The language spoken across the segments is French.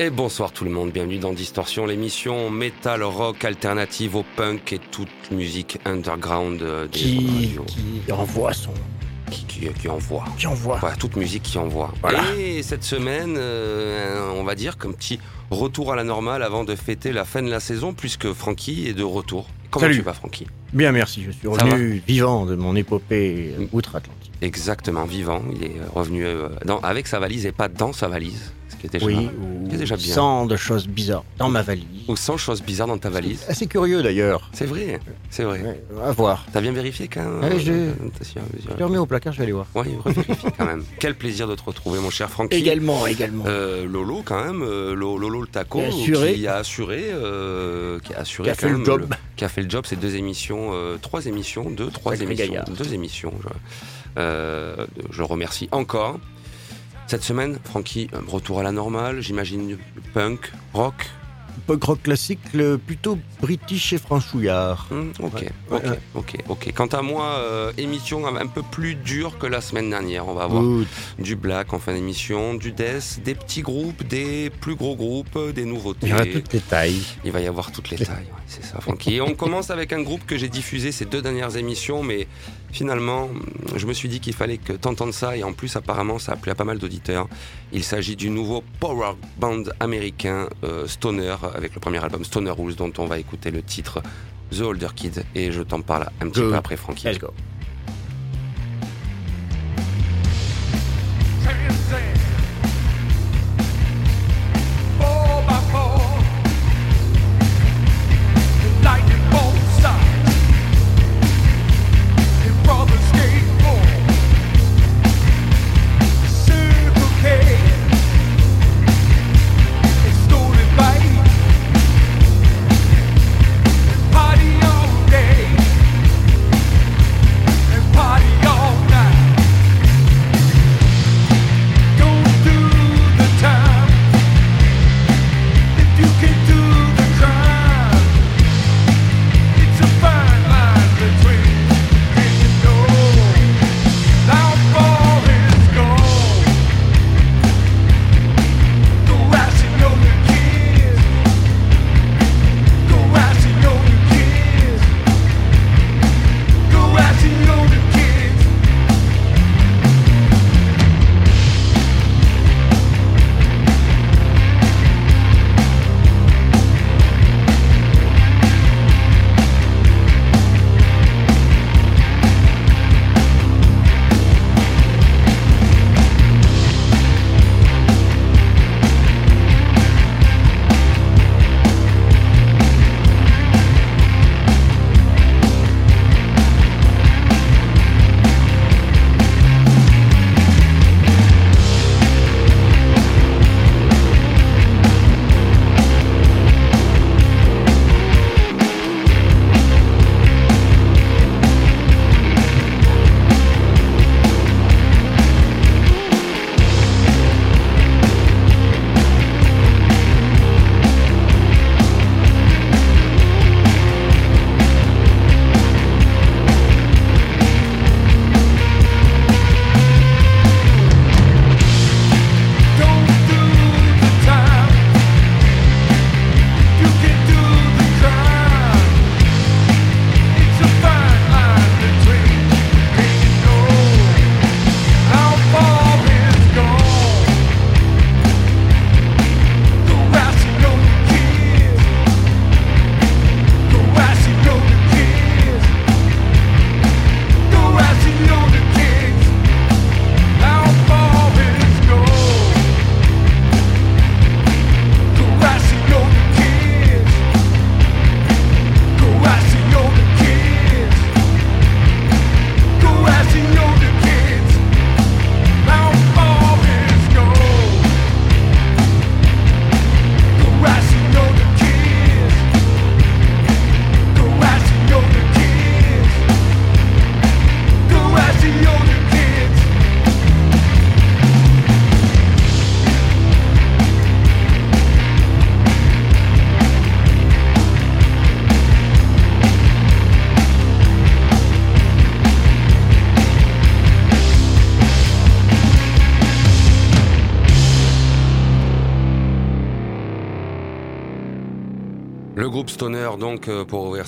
Et bonsoir tout le monde, bienvenue dans Distorsion, l'émission métal, rock, alternative au punk et toute musique underground euh, des qui, radios. qui envoie son. Qui, qui- qui envoie. Qui envoie. Voilà, toute musique qui envoie. Voilà. Et cette semaine, euh, on va dire qu'un petit retour à la normale avant de fêter la fin de la saison, puisque Francky est de retour. Comment Salut. tu vas, Francky Bien, merci. Je suis revenu vivant de mon épopée euh, outre-Atlantique. Exactement, vivant. Il est revenu dans- avec sa valise et pas dans sa valise. Qui est déjà, Oui, c'est déjà bien. sans de choses bizarres dans ma valise. ou sans choses bizarres dans ta valise. Assez curieux d'ailleurs. C'est vrai, c'est vrai. Ouais, à voir. T'as bien vérifié quand même Ouais, j'ai- euh, sûr, Je remis au placard, je vais aller voir. Oui, revérifie quand même. Quel plaisir de te retrouver, mon cher Francky. Également, également. Euh, Lolo, quand même, euh, Lo- Lolo le taco, Qui a assuré. qui a assuré, euh, qui a assuré Qui a quand fait le même job. qui a fait le job. C'est deux émissions, euh, trois émissions, deux, trois Sacré émissions, gaillard. deux émissions. Je, euh, je le remercie encore. Cette semaine, Francky, retour à la normale, j'imagine punk, rock. Punk rock classique, plutôt british et franchouillard. Hmm, ok, Ouais. ok, ouais. ok, ok. Quant à moi, euh, émission un peu plus dure que la semaine dernière. On va avoir Good. du black en fin d'émission, du death, des petits groupes, des plus gros groupes, des nouveautés. Il y aura toutes les tailles. Il va y avoir toutes les tailles, ouais, c'est ça, Francky. Et on commence avec un groupe que j'ai diffusé ces deux dernières émissions, mais finalement, je me suis dit qu'il fallait que t'entendes ça, et en plus, apparemment, ça a plu à pas mal d'auditeurs. Il s'agit du nouveau power band américain euh, Stoner, avec le premier album Stoner Rules, dont on va écouter le titre The Older Kid, et je t'en parle un petit peu après, Francky. Let's go.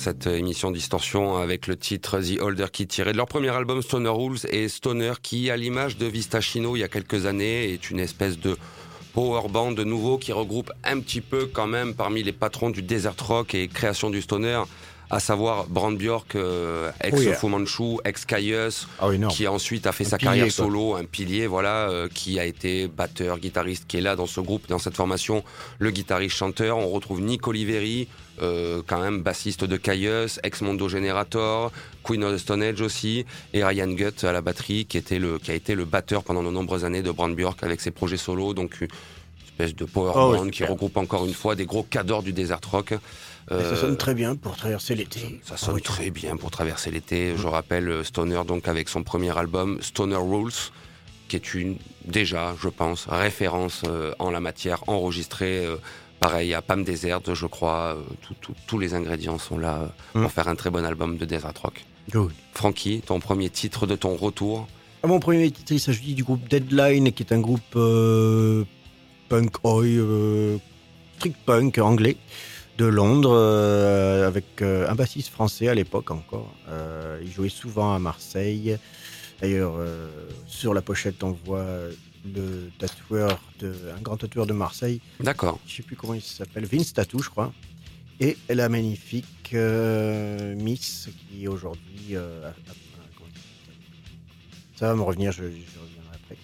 Cette émission Distorsion avec le titre The Older Kid tiré de leur premier album Stoner Rules. Et Stoner qui, à l'image de Vista Chino il y a quelques années, est une espèce de power band de nouveau qui regroupe un petit peu quand même parmi les patrons du desert rock et création du stoner à savoir Brand Bjork, euh, ex yeah. Fu Manchu, ex Caius, Ah oui, qui ensuite a fait Un sa pilier, carrière quoi. solo, un pilier, voilà, euh, qui a été batteur, guitariste, qui est là dans ce groupe, dans cette formation, le guitariste chanteur. On retrouve Nick Oliveri, euh, quand même bassiste de Caius, ex Mondo Generator, Queen of the Stone Age aussi, et Ryan Gutt à la batterie, qui était le, qui a été le batteur pendant de nombreuses années de Brand Bjork avec ses projets solo, donc une espèce de power Oh oui, band qui regroupe encore une fois des gros cadors du desert rock. Euh, ça sonne très bien pour traverser l'été. ça Ah sonne oui. très bien pour traverser l'été. Je rappelle euh, Stoner donc avec son premier album Stoner Rules, qui est une déjà, je pense, référence euh, en la matière, enregistrée euh, pareil à Pam Desert, je crois. tout- tout- tous les ingrédients sont là euh, pour faire un très bon album de desert rock. Good. Frankie, ton premier titre de ton retour? À mon premier titre, il s'agit du groupe Deadline, qui est un groupe euh, punk oi, street punk anglais de Londres, euh, avec euh, un bassiste français à l'époque encore. Euh, il jouait souvent à Marseille. D'ailleurs, euh, sur la pochette, on voit le tatoueur, de, un grand tatoueur de Marseille D'accord. je sais plus comment il s'appelle, Vince Tattoo, je crois. Et la magnifique euh, Miss qui aujourd'hui. euh, ça va me revenir, je, je reviendrai après.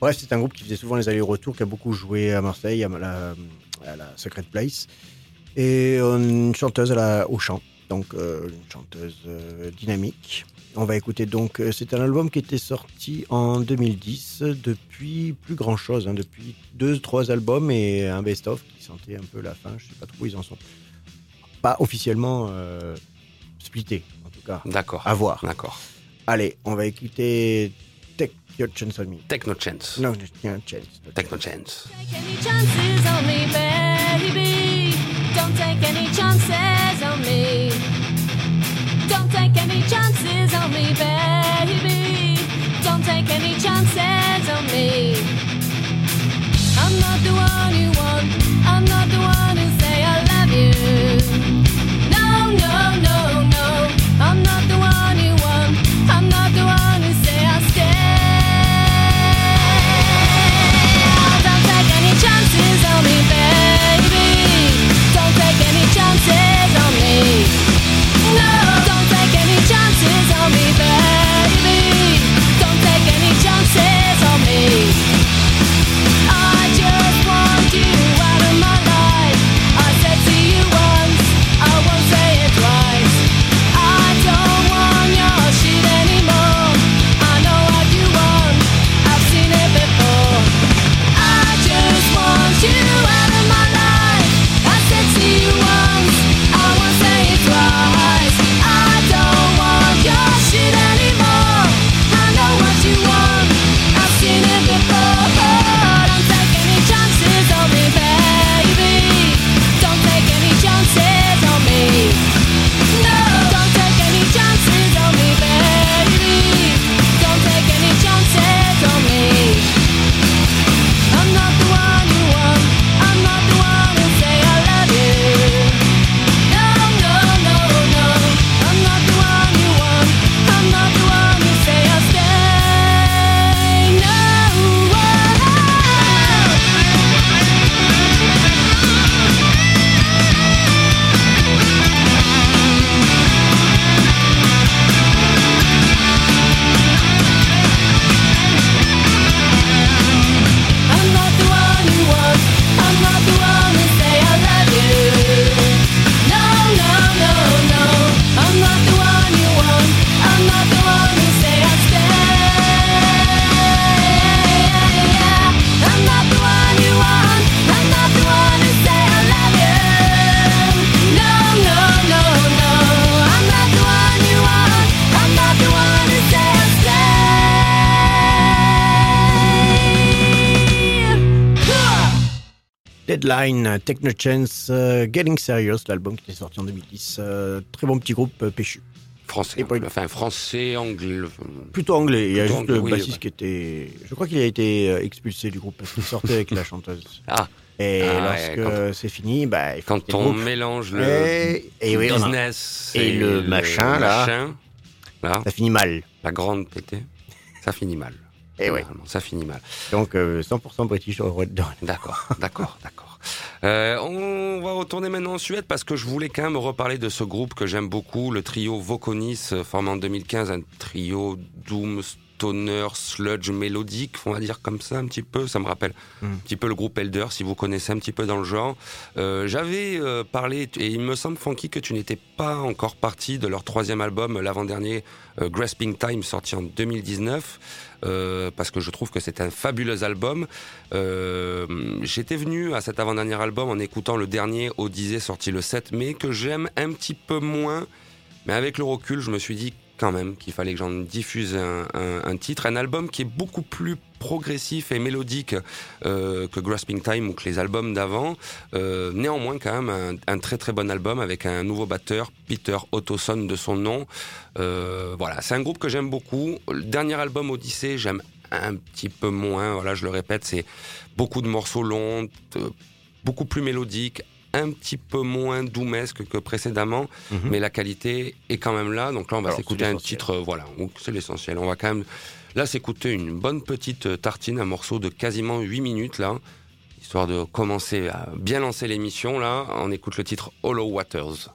Bref, c'est un groupe qui faisait souvent les allers-retours, qui a beaucoup joué à Marseille, à la, à la Secret Place. Et une chanteuse à la, au chant, donc euh, une chanteuse euh, dynamique. On va écouter donc, euh, c'est un album qui était sorti en 2010, depuis plus grand chose, depuis deux, trois albums et un best-of qui sentait un peu la fin, je sais pas trop où ils en sont. Pas officiellement euh, splitté, en tout cas, D'accord. à voir. D'accord. Allez, on va écouter Take Your Chance on Me. Techno Chance. Non, Your Chance. Techno Chance. Take any chances on me, baby. Take any chances on me. Don't take any chances on me, baby. Don't take any chances on me. I'm not the one you want. I'm not the one Deadline, Take No Chance, euh, Getting Serious, l'album qui était sorti en 2010. euh, très bon petit groupe euh, péchu. Français. Pas- Enfin, français, anglais. Plutôt anglais. Il y a juste anglais, le bassiste ouais. qui était. Je crois qu'il a été euh, expulsé du groupe parce qu'il sortait avec la chanteuse. Ah, Et Ah ouais, lorsque c'est fini, bah, il faut quand on mélange le Et, et oui, on a- business et le machin, là. machin, là, ça finit mal. la grande pété, ça finit mal. Et ouais. Généralement, Ça finit mal. Donc euh, 100% British. D'accord, d'accord, d'accord. Euh, on va retourner maintenant en Suède parce que je voulais quand même reparler de ce groupe que j'aime beaucoup, le trio Vokonis, euh, formé en 2015, un trio doom, stoner, sludge mélodique, on va dire comme ça un petit peu. Ça me rappelle Mm. un petit peu le groupe Elder, si vous connaissez un petit peu dans le genre. Euh, J'avais euh, parlé, et il me semble, Funky, que tu n'étais pas encore parti de leur troisième album, l'avant-dernier, Grasping Time, sorti en 2019. Euh, parce que je trouve que c'est un fabuleux album. Euh, J'étais venu à cet avant-dernier album en écoutant le dernier Odyssey sorti le 7 mai, que j'aime un petit peu moins, mais avec le recul, je me suis dit quand même qu'il fallait que j'en diffuse un titre, un album qui est beaucoup plus progressif et mélodique euh, que Grasping Time ou que les albums d'avant. Euh, néanmoins, quand même, un, un très très bon album avec un nouveau batteur, Peter Ottoson de son nom. Euh, voilà, c'est un groupe que j'aime beaucoup. Le dernier album Odyssey, j'aime un petit peu moins. Voilà, je le répète, c'est beaucoup de morceaux longs, beaucoup plus mélodiques, un petit peu moins doumesque que précédemment, Mhm. mais la qualité est quand même là. Donc là, on va s'écouter un titre, voilà, c'est l'essentiel. On va quand même là s'écouter une bonne petite euh, tartine, un morceau de quasiment 8 minutes là, histoire de commencer à bien lancer l'émission là. On écoute le titre Hollow Waters.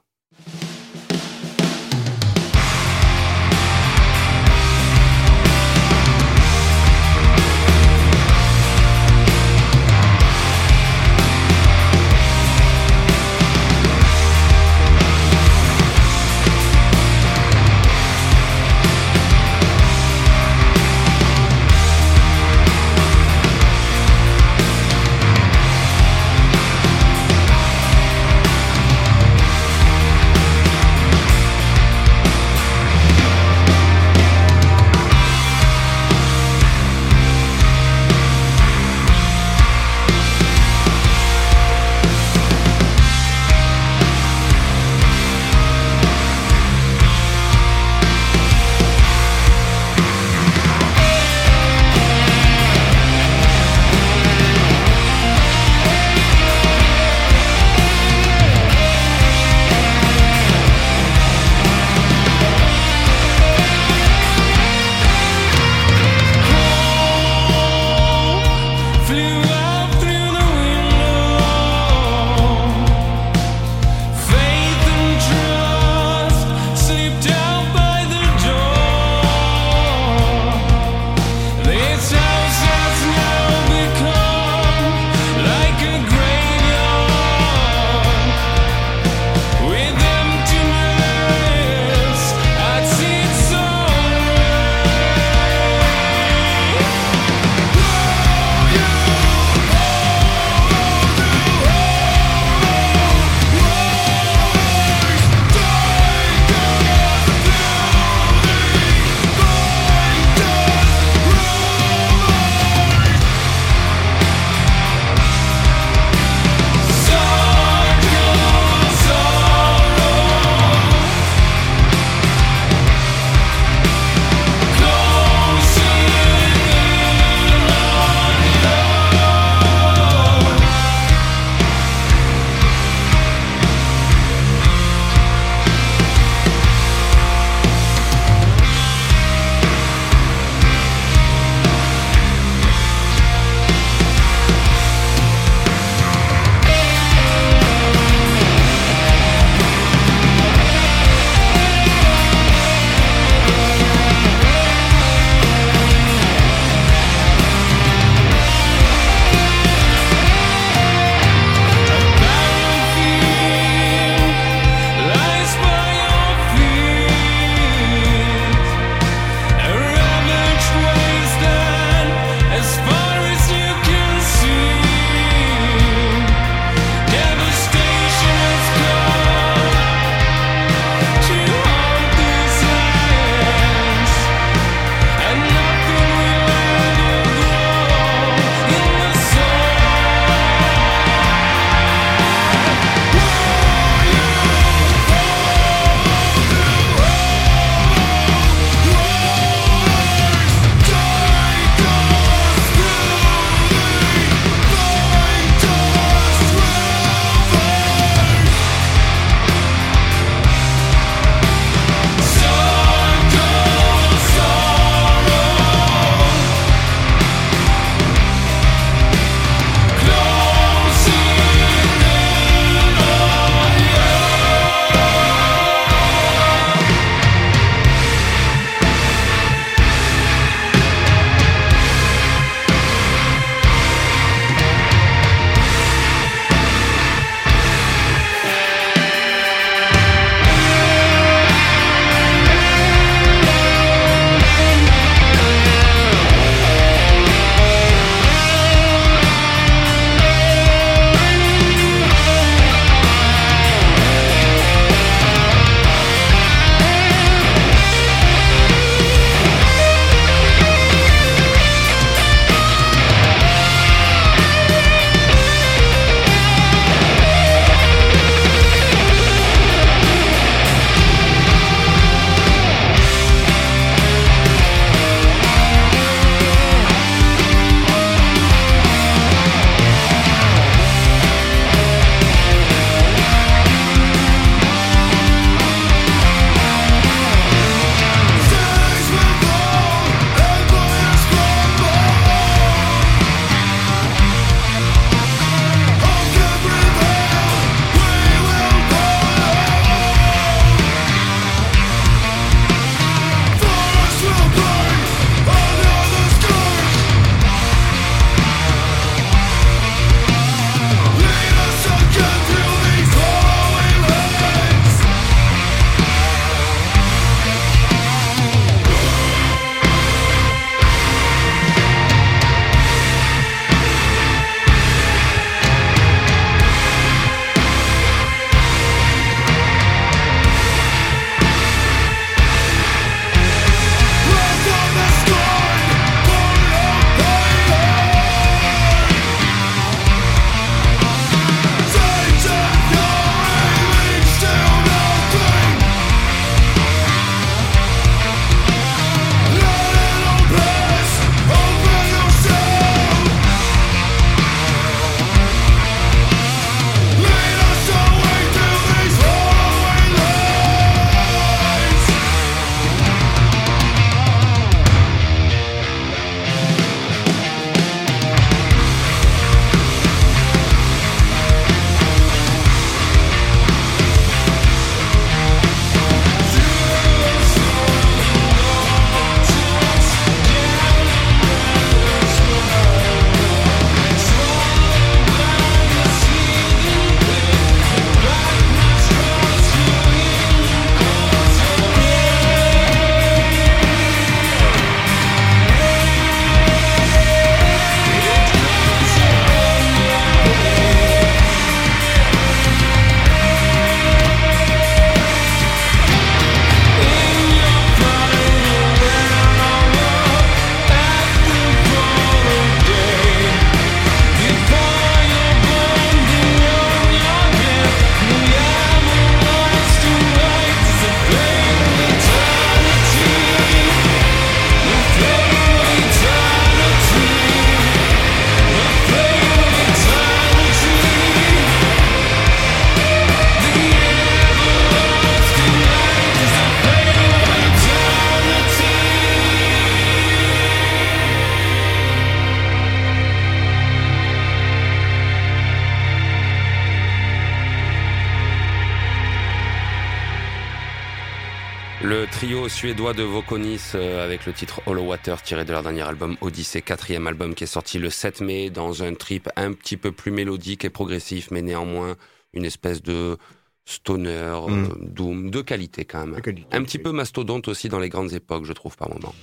Suédois de Vokonis euh, avec le titre Hollow Water tiré de leur dernier album Odyssey, quatrième album qui est sorti le 7 mai dans un trip un petit peu plus mélodique et progressif, mais néanmoins une espèce de stoner, Mm. euh, doom, de qualité quand même. Qualité, Un petit oui. peu mastodonte aussi dans les grandes époques, je trouve par moment.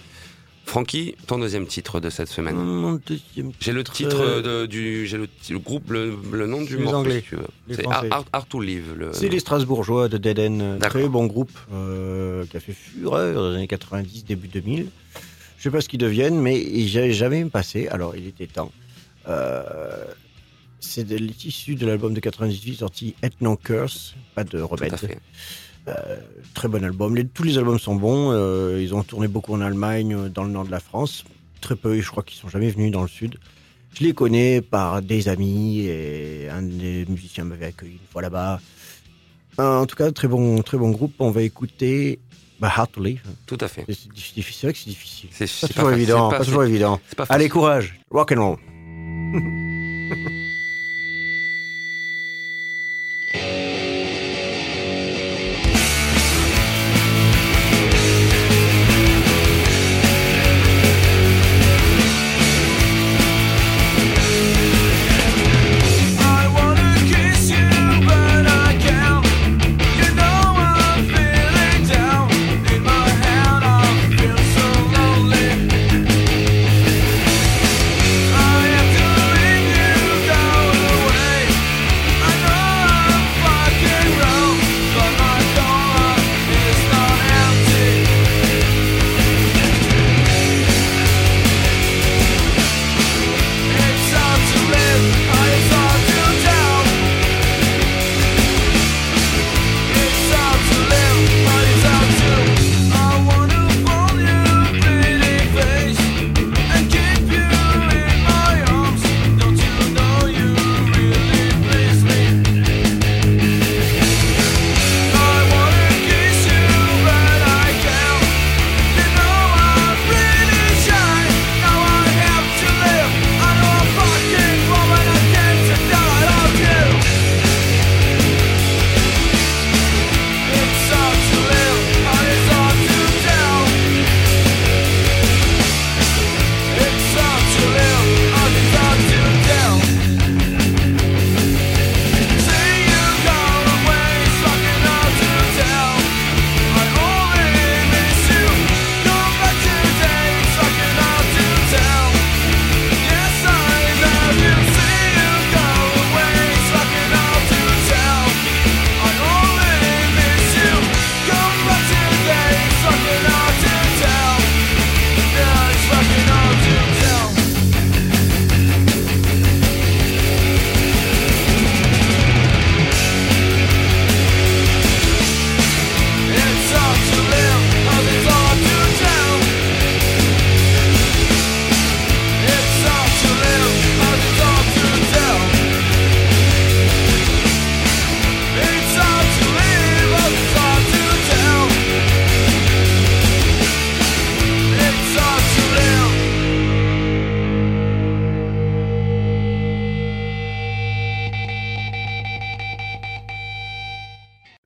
Francky, ton deuxième titre de cette semaine. Mon deuxième J'ai le titre euh, de- du, j'ai le, le groupe, le, le nom du morceau. Anglais. si C'est. Art, Art to Live. Le... C'est les Strasbourgeois de Dead End, D'accord. très bon groupe euh, qui a fait fureur dans les années 90, début 2000. Je sais pas ce qu'ils deviennent, mais j'ai jamais passé. Alors, il était temps. Euh, c'est de l'issue de l'album de 98 sorti Ethno Curse, pas de Tout remède. à fait. Très bon album. Les- tous les albums sont bons. euh, ils ont tourné beaucoup en Allemagne, euh, dans le nord de la France. Très peu, je crois qu'ils sont jamais venus dans le sud. Je les connais par des amis et un des musiciens m'avait accueilli une fois là-bas. Euh, En tout cas, très bon, très bon groupe. On va écouter bah, Hard to Live. Tout à fait. C'est c'est difficile, c'est vrai que c'est difficile. C'est Pas c'est toujours évident, pas, toujours évident. pas Allez, courage, rock and roll.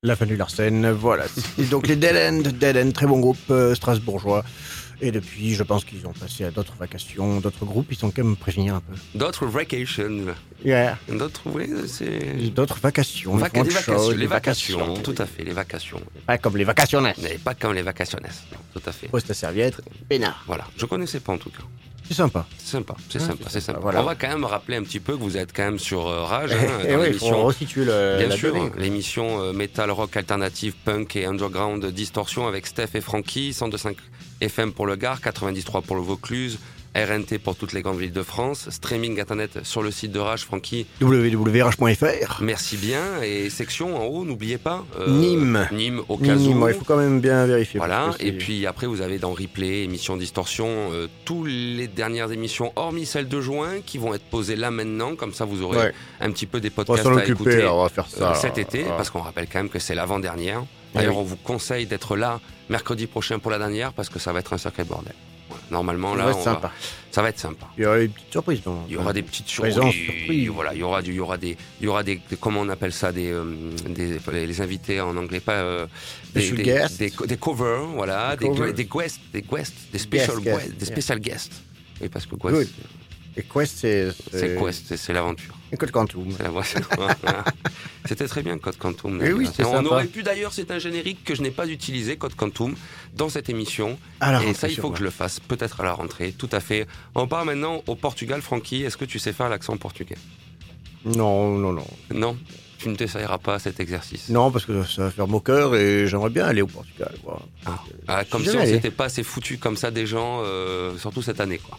La fin du Larsen, voilà. Donc les Dead End, très bon groupe euh, strasbourgeois. Et depuis, je pense qu'ils ont passé à d'autres vacations, d'autres groupes. Ils sont quand même prévenir un peu. D'autres vacations. Yeah. D'autres, oui, c'est. D'autres vacations. Les vacations, chose, les vacations, tout à fait, les vacations. Pas comme les vacationnaires. Mais pas comme les vacationnes, tout à fait. Pose ta serviette, peinard. Voilà, je connaissais pas en tout cas. C'est sympa. C'est sympa, c'est Ouais, sympa, c'est sympa, voilà. On va quand même rappeler un petit peu que vous êtes quand même sur euh, Rage, hein, et dans oui, le, Bien la sûr, l'émission euh, metal, rock, alternative, punk et underground distorsion avec Steph et Frankie, 102.5 FM pour le Gard, 93 pour le Vaucluse, RNT pour toutes les grandes villes de France, streaming internet sur le site de Rage, Frankie. www.rh.fr. Merci bien et section en haut, n'oubliez pas. euh, Nîmes. Nîmes au cas Nîmes, où. ouais, il faut quand même bien vérifier. Voilà, et puis après vous avez dans replay, émission distorsion, euh, toutes les dernières émissions, hormis celles de juin, qui vont être posées là maintenant, comme ça vous aurez Ouais. un petit peu des On va podcasts à écouter alors, on va faire euh, ça. cet été, parce qu'on rappelle quand même que c'est l'avant-dernière. Ah D'ailleurs, oui. on vous conseille d'être là mercredi prochain pour la dernière, parce que ça va être un sacré bordel. Normalement, Ça là, va être on sympa. va- ça va être sympa. Il y aura une petite surprise. dans- Il y aura des petites surprises. surprise. Voilà, il y aura du, il y aura des, il y aura des, des- comment on appelle ça, des, euh, des les, invités en anglais, pas euh, des, des, guests. des, des covers, voilà, Des des, covers. des guests, des guests, des special Guest, guests, guest, des yeah. special guests. Oui, parce que Good. Et Quest, c'est. c'est quest, c'est- c'est Code Quantum. C'était très bien Code Quantum. Eh oui, on sympa. aurait pu d'ailleurs, c'est un générique que je n'ai pas utilisé, Code Quantum, dans cette émission. Et ça, il faut que je le fasse, peut-être à la rentrée, tout à fait. On part maintenant au Portugal, Francky. Est-ce que tu sais faire l'accent portugais? Non, non, non. Non? Tu ne t'essayeras pas à cet exercice? Non, parce que ça va faire mon cœur et j'aimerais bien aller au Portugal. Ah, ah, comme si on s'était pas assez foutu comme ça des gens, euh, surtout cette année. quoi.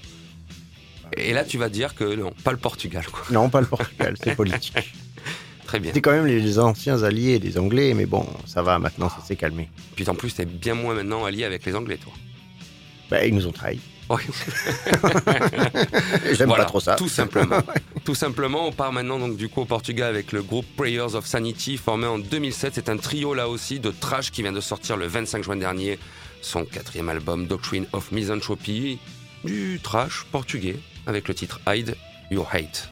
Et là, tu vas dire que non, pas le Portugal. Quoi. Non, pas le Portugal, c'est politique. Très bien. C'était quand même les, les anciens alliés des Anglais, mais bon, ça va maintenant, ça s'est calmé. Puis en plus, t'es bien moins maintenant allié avec les Anglais, toi. Ben, ils nous ont trahis. J'aime Voilà, pas trop ça. Tout simplement. tout simplement, on part maintenant donc du coup au Portugal avec le groupe Prayers of Sanity formé en 2007. C'est un trio là aussi de trash qui vient de sortir le 25 juin dernier son quatrième album Doctrine of Misanthropy, du trash portugais avec le titre Hide Your Hate.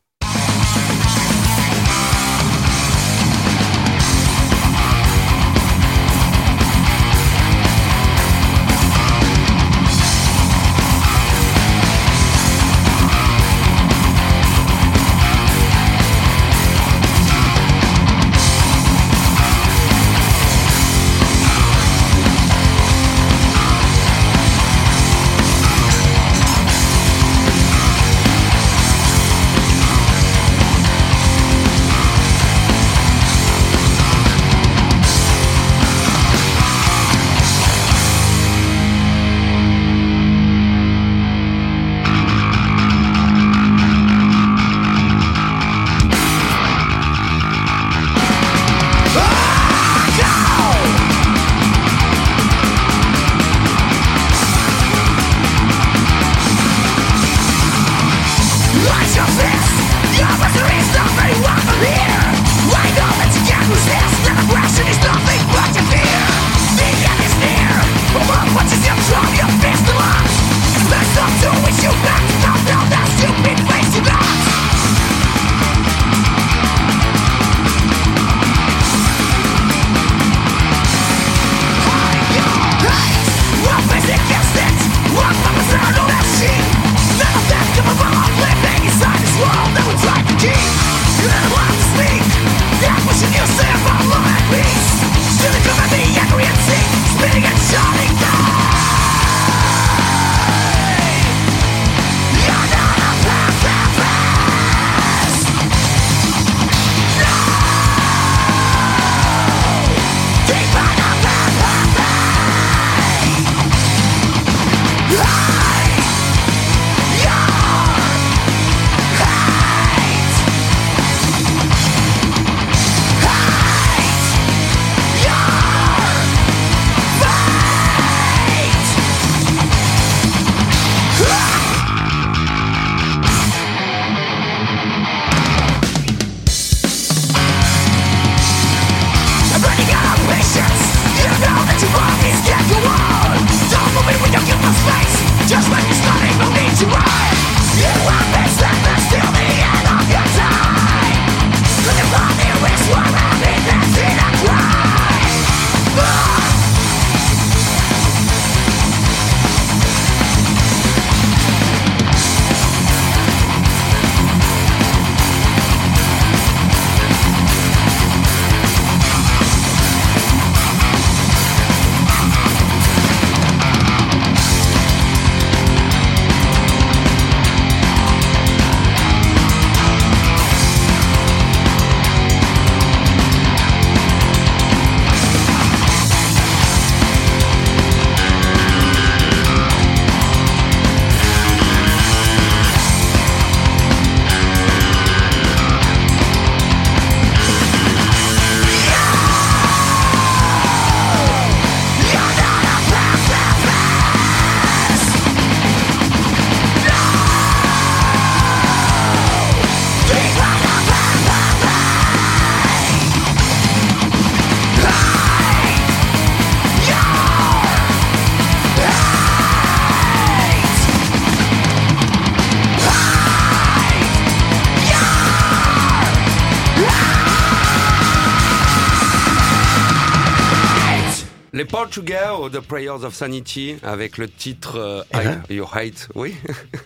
Portugais ou The Prayers of Sanity avec le titre euh. I- Your Hate. Oui,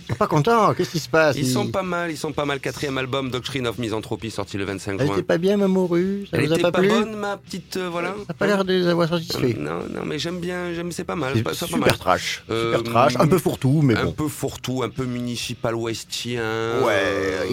sont pas contents, qu'est-ce qui se passe? Ils sont pas mal, ils sont pas mal. Quatrième album Doctrine of Misanthropy sorti le 25 Elle juin. était pas bien, Mamoru Ça Elle vous a était pas, pas bonne, ma petite. euh, voilà. Ça n'a pas l'air de les avoir satisfaits. Non, non, mais j'aime bien, j'aime, c'est pas mal. C'est c'est pas- super mal. trash. Euh, super trash, un peu fourre-tout, mais un bon. peu fourre-tout, un peu municipal westien. Ouais, euh,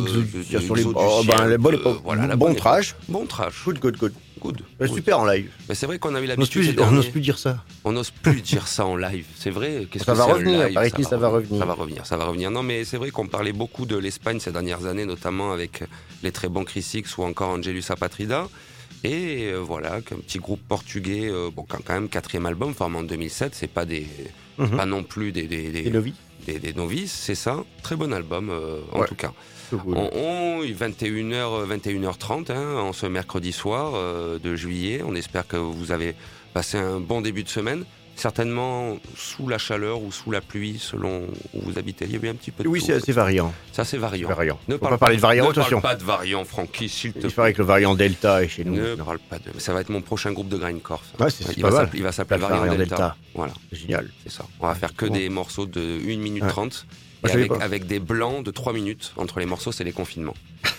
de- sur les oh, ben, les bonnes euh, époques. voilà, la bon bonne trash. époque. Bon trash. Good, good, good. Good. Good. Super en live. Mais c'est vrai qu'on a eu On n'ose l'habitude. on n'ose plus dire ça. On n'ose plus dire ça en live, c'est vrai. Qu'est-ce Ça que va revenir, live paraît-il, ça va revenir. Ça va revenir, ça va revenir. Non, mais c'est vrai qu'on parlait beaucoup de l'Espagne ces dernières années, notamment avec les très bons Chris Hicks ou encore Angelus Apatrida. Et euh, voilà, qu'un petit groupe portugais, euh, bon, quand quand même quatrième album, formé en 2007, c'est pas des, Mhm. pas non plus des, des, novices, c'est ça. Très bon album, euh, en Ouais. tout cas. Tout cool. On, on 21h, 21h30, hein, en ce mercredi soir euh, de juillet. On espère que vous avez passé un bon début de semaine. Certainement sous la chaleur ou sous la pluie, selon où vous habitez. Il y a eu un petit peu de Oui, c'est assez variant. C'est assez variant. variant. Ne parle pas parler de variant, ne attention. parle pas de variant, Francky, s'il te Il plaît. paraît que le variant Delta est chez nous. Ne maintenant. parle pas de. Ça va être mon prochain groupe de grindcore. ça. Ouais, c'est- c'est il, pas va il va s'appeler Le Variant, Delta. Delta. Voilà, C'est génial. c'est ça. On va faire que Bon. des morceaux de 1 minute Ouais. 30. Moi, avec, des blancs de 3 minutes entre les morceaux, c'est les confinements.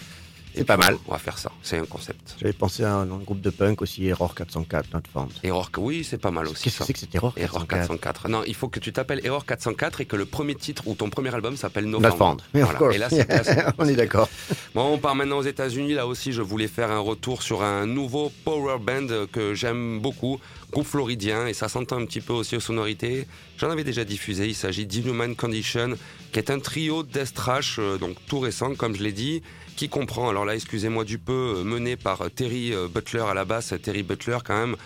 C'est pas mal. On va faire ça. C'est un concept. J'avais pensé à un, un groupe de punk aussi, Error 404, Not Found. Error, oui, c'est pas mal aussi. Qu'est-ce que c'est que Error Error 404 404. Non, il faut que tu t'appelles Error 404 et que le premier titre ou ton premier album s'appelle No Not Found. Voilà. Et là, c'est. On est d'accord. Bon, on part maintenant aux États-Unis. Là aussi, je voulais faire un retour sur un nouveau power band que j'aime beaucoup, groupe floridien, et ça s'entend un petit peu aussi aux sonorités. J'en avais déjà diffusé. Il s'agit d'Inhuman Condition, qui est un trio death thrash, euh, donc tout récent, comme je l'ai dit, qui comprend, alors là, excusez-moi du peu, euh, mené par Terry euh, Butler à la basse. Terry Butler, quand même,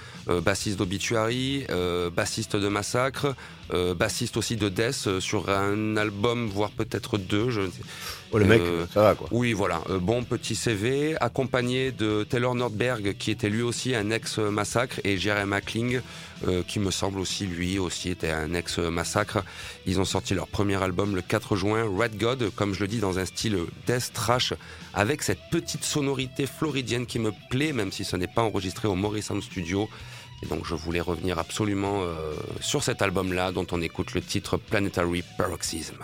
bassiste d'Obituary, bassiste de Massacre, bassiste aussi de Death sur un album, voire peut-être deux. Je... Oh, le mec, Euh, ça va quoi. Oui, voilà, euh, bon petit CV, accompagné de Taylor Nordberg, qui était lui aussi un ex-massacre, et Jeremy Kling, euh, qui me semble aussi, lui aussi, était un ex-massacre. Ils ont sorti leur premier album le 4 juin, Red God, comme je le dis, dans un style death trash, avec cette petite sonorité floridienne qui me plaît, même si ce n'est pas enregistré au Morrison Studio. Et donc je voulais revenir absolument euh, sur cet album-là, dont on écoute le titre Planetary Paroxysm.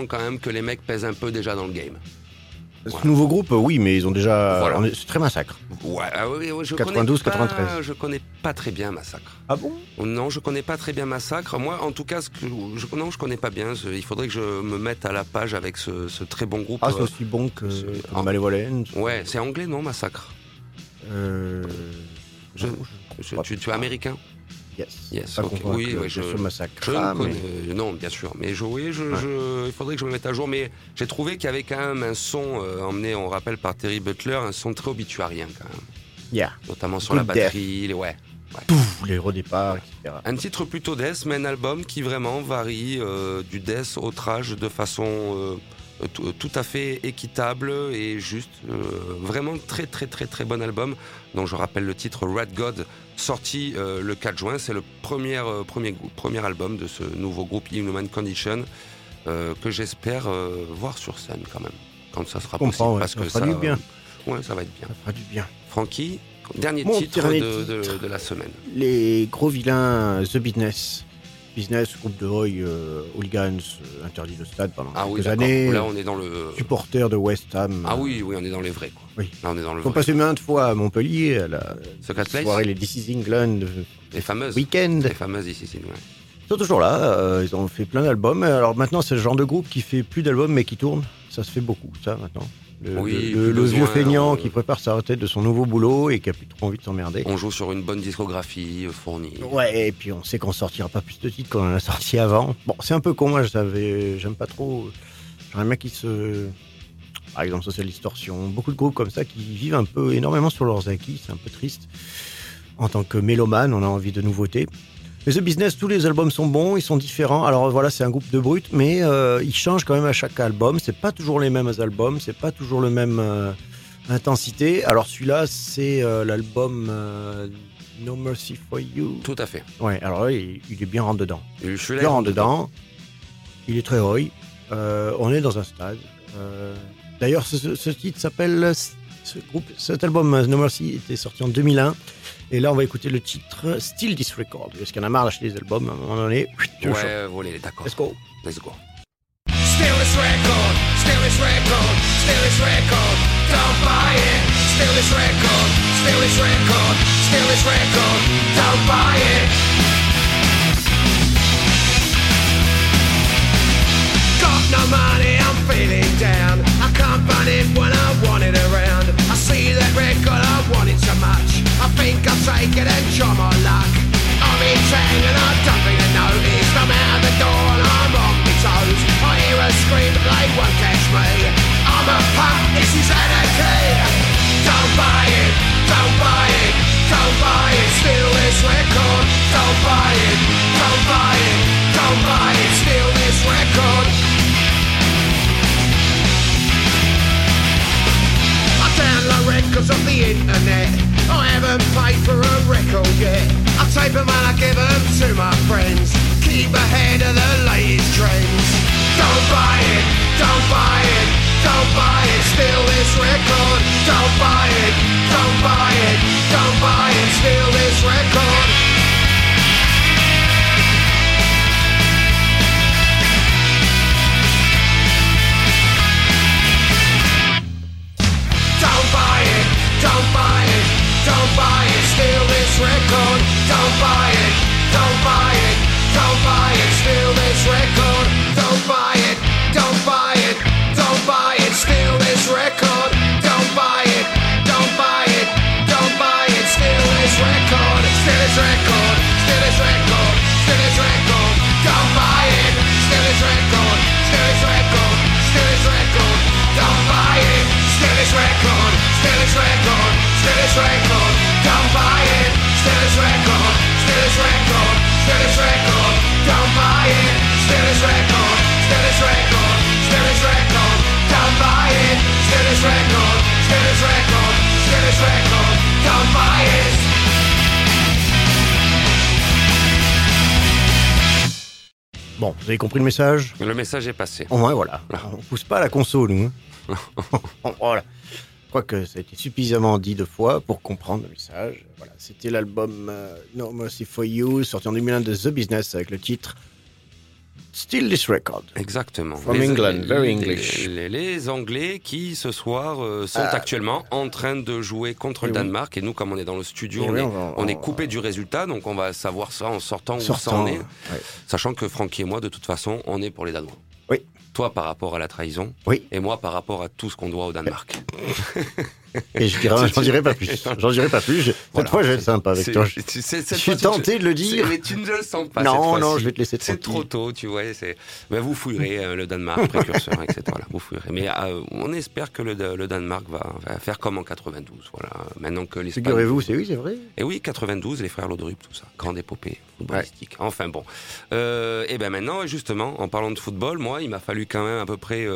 Sent quand même que les mecs pèsent un peu déjà dans le game. Ce Voilà. nouveau groupe, euh, oui, mais ils ont déjà. Voilà. C'est très massacre. Ouais, ah oui, oui, je 92, connais pas, 93. Je connais pas très bien Massacre. Ah bon? Non, je connais pas très bien Massacre. Moi, en tout cas, ce que je, non, je connais pas bien. Il faudrait que je me mette à la page avec ce, ce très bon groupe. Ah, c'est Euh, aussi bon que, que ah. Malevolent. ouais, c'est anglais, non, Massacre? Euh... Je- tu, tu es américain? Yes. Yes, Oui, ouais, je-. Je ne mais- connais- euh, Non, bien sûr. Mais je, oui, je, Ouais. je- il faudrait que je me mette à jour. Mais j'ai trouvé qu'il y avait quand même un son euh, emmené, on rappelle, par Terry Butler, un son très obituarien quand même. Yeah. Notamment sur Good la batterie. Les, ouais. Pouf, les redéparts, etc. Un titre plutôt death, mais un album qui vraiment varie euh, du death au trash de façon euh, tout, à fait équitable et juste. Vraiment très très très très bon album. Dont je rappelle le titre Rat God, sorti euh, le 4 juin. C'est le premier, euh, premier, premier album de ce nouveau groupe Inhuman Condition euh, que j'espère voir sur scène quand même. Quand ça sera possible. ouais, parce ça que fera ça, du bien. Ouais, ça va être bien. Ça fera du bien. Francky, dernier Mon titre, dernier de, de- titre. de la semaine. Les gros vilains The Business. Business, groupe de Roy, euh, hooligans, euh, interdit de stade pendant Ah oui, quelques d'accord. années. Là, on est dans le. Supporters de West Ham. Ah oui, oui, on est dans les vrais, quoi. Oui. Là, on est dans le Ils sont passés maintes fois à Montpellier, à la Place soirée les This is England euh, Les fameuses. Weekend. Les fameuses ici, ici, ouais. Ils sont toujours là, euh, ils ont fait plein d'albums. Alors maintenant, c'est le genre de groupe qui fait plus d'albums mais qui tourne. Ça se fait beaucoup, ça maintenant. Le, Oui, le- plus le besoin, vieux feignant euh, qui prépare sa retraite de son nouveau boulot et qui a plus trop envie de s'emmerder. On joue sur une bonne discographie euh, fournie. Ouais, et puis on sait qu'on sortira pas plus de titres qu'on en a sorti avant. Bon, c'est un peu con, moi, je savais, j'aime pas trop. J'aimerais bien qu'ils se. Par exemple, Social Distortion, beaucoup de groupes comme ça qui vivent un peu énormément sur leurs acquis, c'est un peu triste. En tant que mélomane, on a envie de nouveautés. Mais The Business, tous les albums sont bons, ils sont différents. Alors voilà, c'est un groupe de brutes, mais euh, ils changent quand même à chaque album. C'est pas toujours les mêmes albums, c'est pas toujours le même euh, intensité. Alors celui-là, c'est euh, l'album euh, No Mercy for You. Tout à fait. Ouais, alors là, il, il est bien rentre dedans. Je suis. Bien rentre dedans. Il est très. Euh, on est dans un stade. Euh, D'ailleurs, ce, ce- titre s'appelle. Ce groupe, cet album euh, No Mercy était sorti en 2001. Et là, on va écouter le titre Still This Record. Parce qu'on a marre d'acheter des albums à un moment donné? Ouais, volé, d'accord. Let's go. Let's go. Steal this record, steal this record, steal this record, don't buy it. Steal this record, steal this record, steal this record, don't buy it. Got no money, I'm feeling down. I can't find it when I want it around. Avez compris le message Le message est passé. Au moins, voilà. On pousse pas à la conso, nous. hein. voilà. Je crois que ça a été suffisamment dit deux fois pour comprendre le message. Voilà, c'était l'album euh, No Mercy for You, sorti en 2001 de The Business avec le titre Still this record. Exactement. From England, very les- English. Les, les Anglais qui ce soir euh, sont Ah. actuellement en train de jouer contre le oui. Danemark et nous comme on est dans le studio, on, oui, est, on on coupé du résultat donc on va savoir ça en sortant, où ça Sortant, en est. ouais. Sachant que Francky et moi de toute façon on est pour les Danois. Oui. Toi par rapport à la trahison Oui. et moi par rapport à tout ce qu'on doit au Danemark. Et je dirais, j'en dirai pas plus. J'en dirai pas plus. Je- Voilà. Cette fois, je vais être sympa avec toi. Je cette suis tu- tenté de le dire. Mais tu ne le sens pas. Non, cette non, je vais te laisser C'est trop tôt, tu vois. C'est, ben, vous fouillerez euh, le Danemark, précurseur, etc. Voilà, vous fouillerez. Mais euh, on espère que le, le Danemark va, va faire comme en 92. Voilà. Maintenant que. Figurez-vous, c'est oui, c'est vrai. Et oui, 92, les frères Lodrup, tout ça. Grande épopée footballistique. Enfin bon. Euh, et ben maintenant, justement, en parlant de football, moi, il m'a fallu quand même à peu près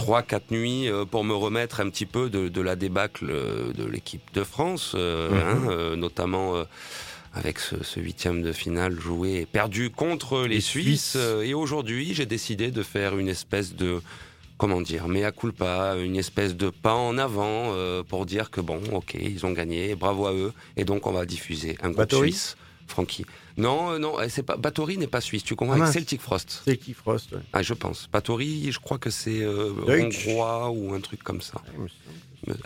euh, 3-4 nuits euh, pour me remettre un petit peu de, de la débâcle euh, de l'équipe de France, euh, Mhm. hein, notamment. avec ce, ce huitième de finale joué et perdu contre les, Les Suisses. Suisses. Et aujourd'hui, j'ai décidé de faire une espèce de, comment dire, mea culpa, une espèce de pas en avant euh, pour dire que bon, ok, ils ont gagné, bravo à eux. Et donc, on va diffuser un groupe suisse. Francky. Non, euh, non, euh, c'est pas Batory n'est pas suisse. Tu comprends Ah, avec. Celtic Frost. Qui Frost. ouais. Ah, je pense. Batory, je crois que c'est euh, hongrois ou un truc comme ça.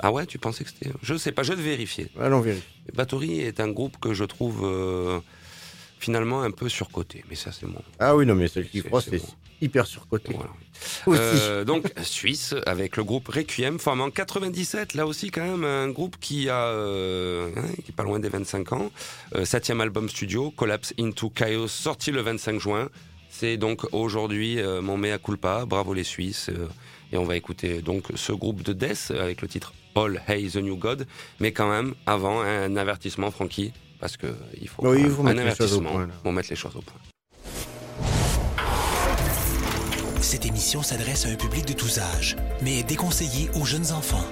Ah ouais, tu pensais que c'était Je sais pas, je vais vérifier. Allons vérifier. Batory est un groupe que je trouve euh, finalement un peu surcoté. Mais ça, c'est mon. Ah oui, non, mais celle qui Frost, c'est bon. hyper surcoté. Voilà. Euh, donc Suisse avec le groupe Requiem formé en 97 là aussi quand même un groupe qui a euh, hein, qui est pas loin des 25 ans Euh, septième album studio Collapse into Chaos sorti le 25 juin c'est donc aujourd'hui mon mea culpa bravo les Suisses et on va écouter donc ce groupe de death avec le titre All Hey the New God mais quand même avant un avertissement Francky parce que il faut Oui, même faut un mettre les choses au avertissement. point, pour mettre les choses au point. Cette émission s'adresse à un public de tous âges, mais est déconseillée aux jeunes enfants.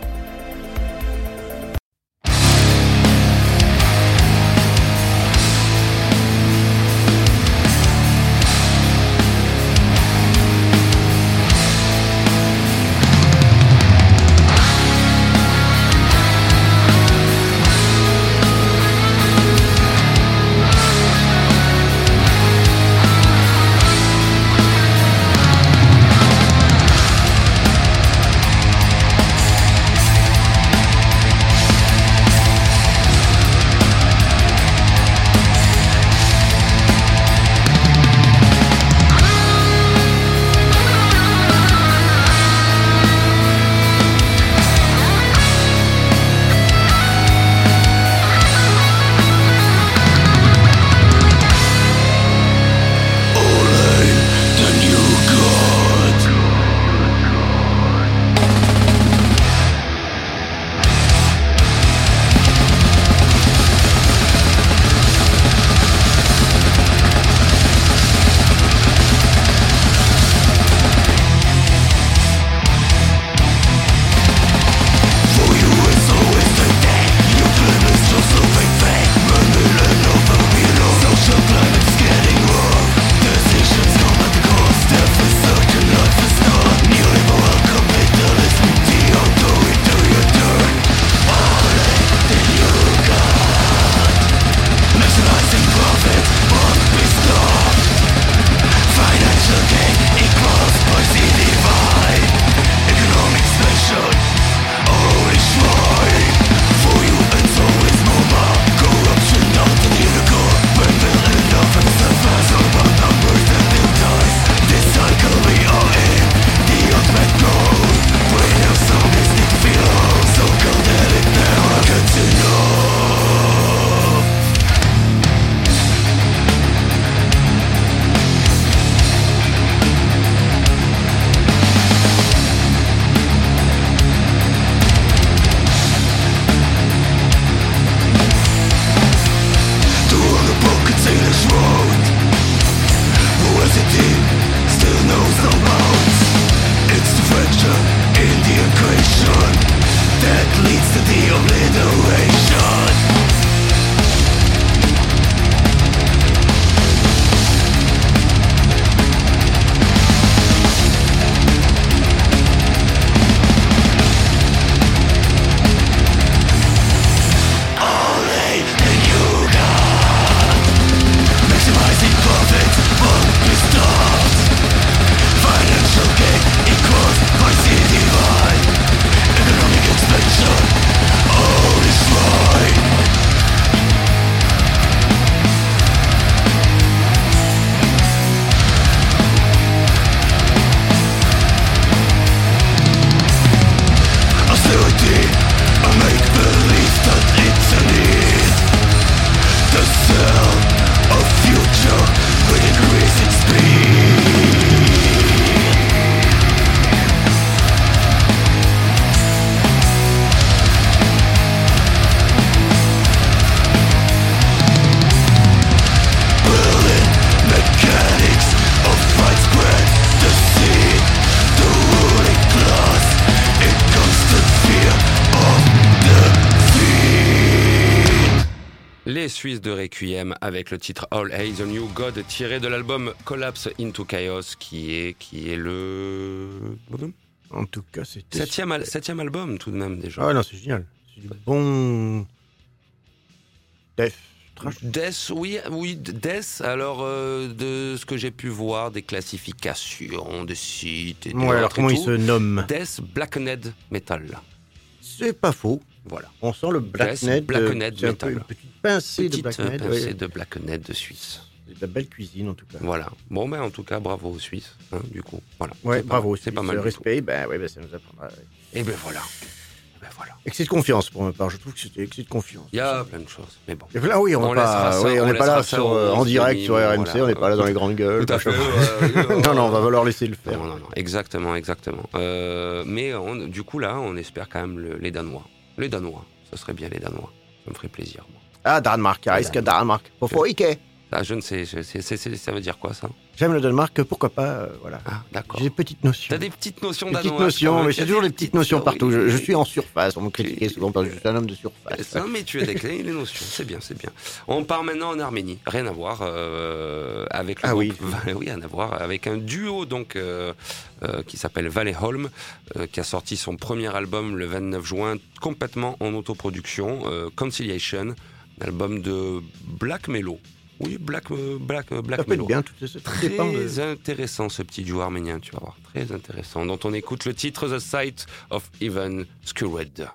Les Suisses de Requiem avec le titre All Hail the New God tiré de l'album Collapse into Chaos qui est, qui est le En tout cas, c'était. septième, al- septième album tout de même déjà. Ah non, c'est génial. C'est du bon. Def. Trash. Death, oui, oui, Death. Alors, euh, de ce que j'ai pu voir, des classifications, des sites et des Ouais, alors et comment il se nomme? Death Blackened Metal. C'est pas faux. Voilà. On sent le Blacknet. Blacknet c'est un peu Metal. une petite pincée de Petite euh, Blacknet. pincée ouais. de Blackened de Suisse. C'est de la belle cuisine en tout cas. Voilà. Bon, ben, en tout cas, bravo aux Suisses, hein, du coup. Voilà. Ouais, bravo. C'est pas mal. Le respect, ben, ouais, ben, ça nous apprendra. Et ben voilà. Et ben voilà. Excès de confiance pour ma part. Je trouve que c'était excès de confiance. Il y a plein de choses, mais bon. Et là, oui, on n'est pas, ça- oui, on on pas là sur, euh, en direct sur RMC, voilà. on n'est pas là dans les grandes gueules. Tout à fait. euh, non, non, on va falloir laisser le faire. Non, non, non, exactement, exactement. Euh, mais on- du coup, là, on espère quand même le- les Danois. Les Danois, ça serait bien les Danois. Ça me ferait plaisir, moi. Ah, Danemark, il risque Danemark? Faut Ike. Ah, je ne sais, je- ça veut dire quoi, ça? J'aime le Danemark, pourquoi pas, euh, voilà. Ah, d'accord. J'ai des petites notions. T'as des petites notions Des petites notions, mais c'est toujours des des petites notions partout. Je, suis en surface, on me critiquait souvent parce que je suis un homme de surface. Ça, mais tu as déclaré les notions, c'est bien, c'est bien. On part maintenant en Arménie, rien à voir euh, avec le Ah groupe- oui. oui, rien à voir avec un duo donc euh, euh, qui s'appelle Valley Holm, euh, qui a sorti son premier album le 29 juin, complètement en autoproduction, euh, Conciliation, un album de black mellow. Oui, black, euh, black, euh, black Ça peut être mellow. bien, tout ça, tout dépend de... Très intéressant ce petit duo arménien, tu vas voir, très intéressant. Dont on écoute le titre The Sight of Ivan Skured.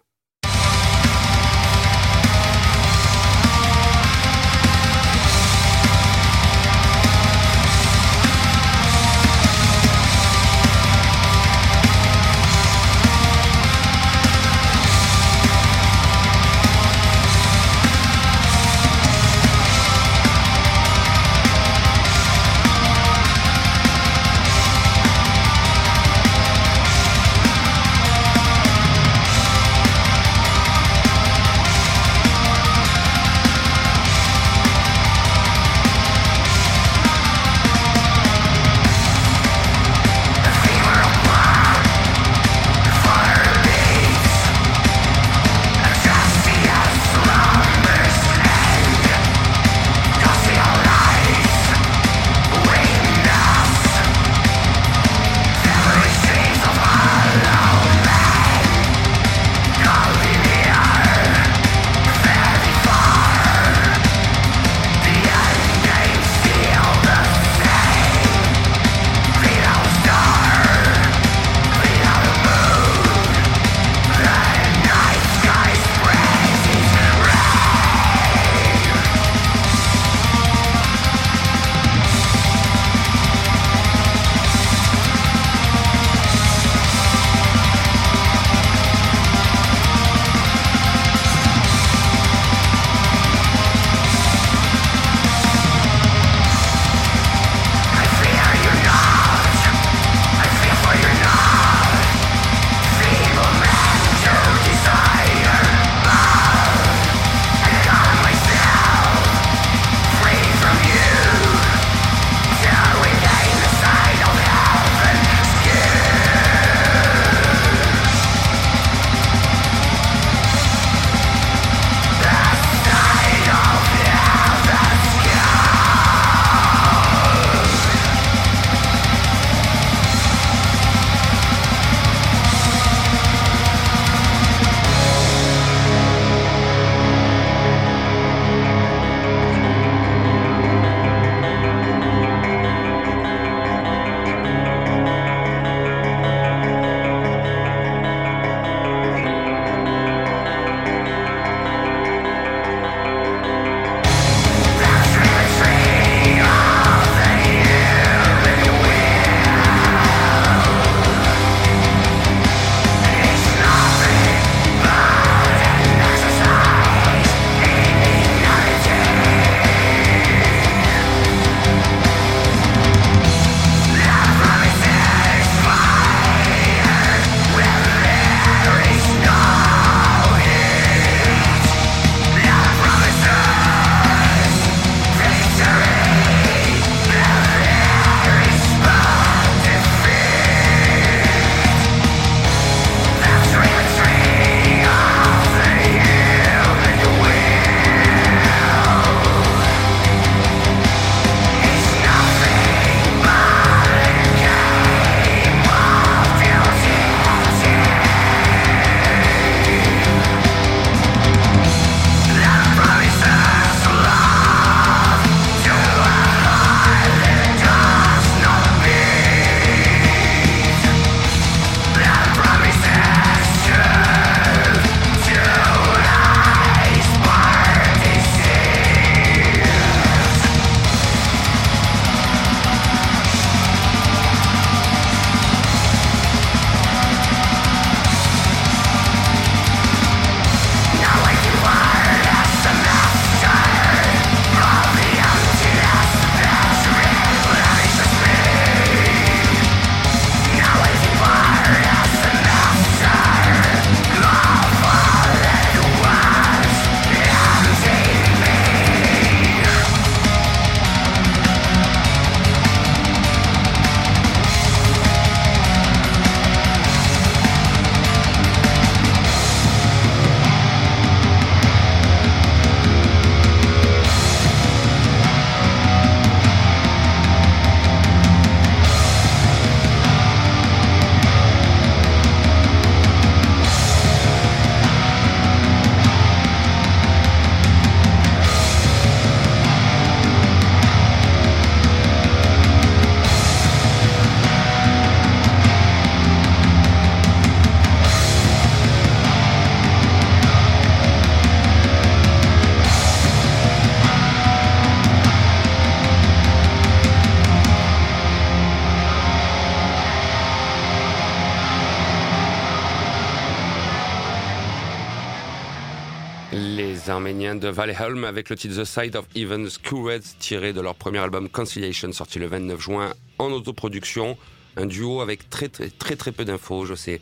De Valhelm avec le titre The Side of Even Screwed tiré de leur premier album Conciliation sorti le 29 juin en autoproduction. Un duo avec très très très très peu d'infos, je sais.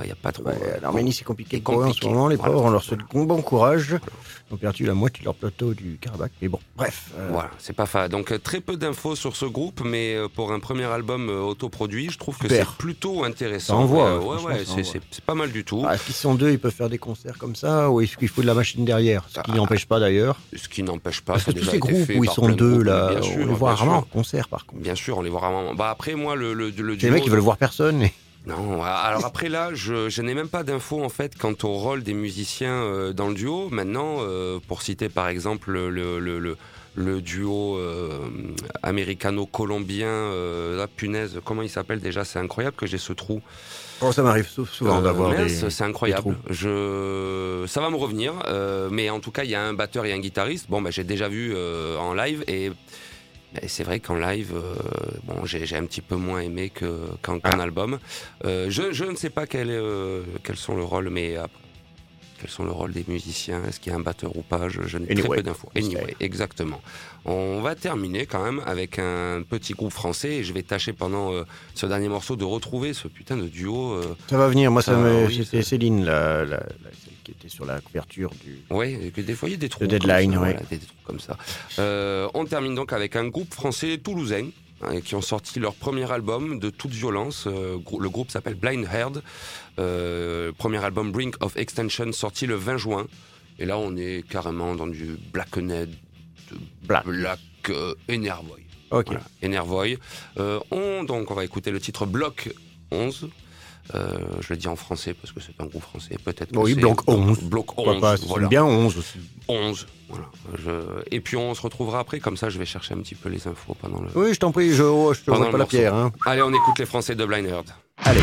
Il n'y a pas trop. Ouais, euh, L'Arménie, c'est compliqué c'est pour eux en ce moment. Les Voilà. pauvres, on leur souhaite bon courage. Ils ont perdu la moitié de leur plateau du Karabakh. Mais bon, bref. euh, Voilà, c'est pas fa. Donc euh, très peu d'infos sur ce groupe, mais pour un premier album autoproduit, je trouve que c'est plutôt intéressant. Ça envoie, Euh, ouais, ouais, ouais, ça c'est- pas mal du tout. ah, Est-ce qu'ils sont deux, ils peuvent faire des concerts comme ça Ou est-ce qu'il faut de la machine derrière Ce qui Ah. n'empêche pas d'ailleurs. Ce qui n'empêche pas. Parce que tous ces groupes où ils sont deux, groupes, là, bien sûr, on les voit rarement en concert par contre. Bien sûr, on les voit rarement. Bah après moi le le, le C'est les mecs qui veulent voir personne. Non, alors après là, je, je n'ai même pas d'infos en fait quant au rôle des musiciens euh, dans le duo. Maintenant, euh, pour citer par exemple le, le, le, le- le duo euh, américano-colombien, la punaise, comment il s'appelle déjà? C'est incroyable que j'ai ce trou. Oh, ça m'arrive sou- souvent d'avoir des. C'est incroyable. des Je, ça va me revenir, euh, mais en tout cas, il y a un batteur et un guitariste. Bon, bah, j'ai déjà vu euh, en live et. Et c'est vrai qu'en live, euh, bon, j'ai j'ai un petit peu moins aimé que- qu'en qu'en Ah. album. Euh, je, je ne sais pas quel, est, euh, quels sont le rôle, mais après, quels sont le rôle des musiciens Est-ce qu'il y a un batteur ou pas? Je, je n'ai très Anyway, peu d'infos. Anyway, exactement. On va terminer quand même avec un petit groupe français et je vais tâcher pendant euh, ce dernier morceau de retrouver ce putain de duo. euh, Ça va venir. Moi, ça me- oui, c'était ça- Céline, la, la- la- celle qui était sur la couverture du. Que des fois il y a des trous. Le deadline, ouais. voilà, des, des trucs comme ça. Euh, on termine donc avec un groupe français toulousain hein, qui ont sorti leur premier album de toute violence. Euh, le groupe s'appelle Blind Herd. Euh, premier album Brink of Extension sorti le 20 juin. Et là, on est carrément dans du Blackened, Black. Black Enervoy. Ok. Voilà, Enervoy. On, donc, on va écouter le titre Bloc 11. Euh, je le dis en français parce que c'est un groupe français. Peut-être. que Oui, Bloc 11. Bloc Pourquoi 11. pas voilà. bien 11 aussi. 11. Voilà. Je- Et puis on se retrouvera après, comme ça je vais chercher un petit peu les infos pendant le. Oui, je t'en prie, je, oh, je te vois pas la morceau. pierre. Hein. Allez, on écoute les Français de Blind Herd. Allez.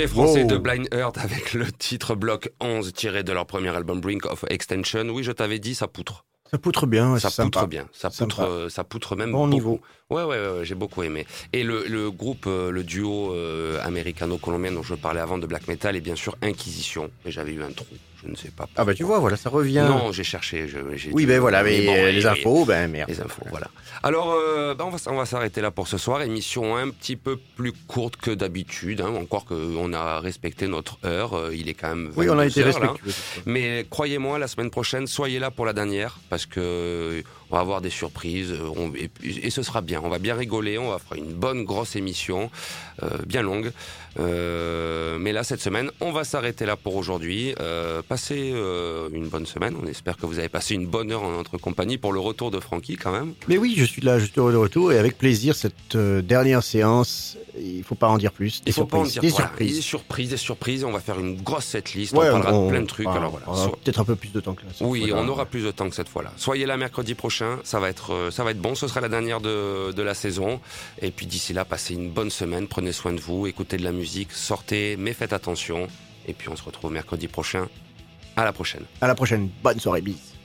Les Français Wow. de Blind Earth avec le titre Block 11 tiré de leur premier album Brink of Extension. Oui, je t'avais dit, ça poutre. Ça poutre bien, ouais, ça poutre sympa. bien. Ça poutre, euh, ça poutre même Bon beaucoup. niveau. Ouais, ouais, ouais, ouais, j'ai beaucoup aimé. Et le, le groupe, euh, le duo euh, américano-colombien dont je parlais avant de black metal est bien sûr Inquisition. Mais j'avais eu un trou. Je ne sais pas. Ah bah tu vois, voilà, ça revient. Non, j'ai cherché. je- oui, dit- ben voilà, mais bon, euh, les infos, ben merde. Les infos, voilà. Alors, euh, bah, on va, on va s'arrêter là pour ce soir. Émission un petit peu plus courte que d'habitude. Hein, encore qu'on a respecté notre heure. Euh, Il est quand même. Oui, on a 22 été respectueux. Mais croyez-moi, la semaine prochaine, soyez là pour la dernière parce que on va avoir des surprises on- et, et ce sera bien. On va bien rigoler, on va faire une bonne grosse émission, euh, bien longue. Euh, mais là, cette semaine, on va s'arrêter là pour aujourd'hui. Euh, passez euh, une bonne semaine. On espère que vous avez passé une bonne heure en notre compagnie pour le retour de Francky quand même. Mais oui, je suis là, juste heureux de retour et avec plaisir cette euh, dernière séance. Il faut pas en dire plus. Des Il faut pas en surprises. dire Des voilà, surprises. Des surprises, des surprises. On va faire une grosse setlist. Ouais, on parlera on- de plein de trucs. on- Alors voilà. So- peut-être un peu plus de temps que là. Oui, on aura plus de temps que cette fois-là. Soyez là mercredi prochain, ça va être, euh, ça va être bon. Ce sera la dernière de, de la saison. Et puis d'ici là, passez une bonne semaine. Prenez soin de vous, écoutez de la musique, sortez, mais faites attention. Et puis on se retrouve mercredi prochain. À la prochaine. À la prochaine. Bonne soirée, bis.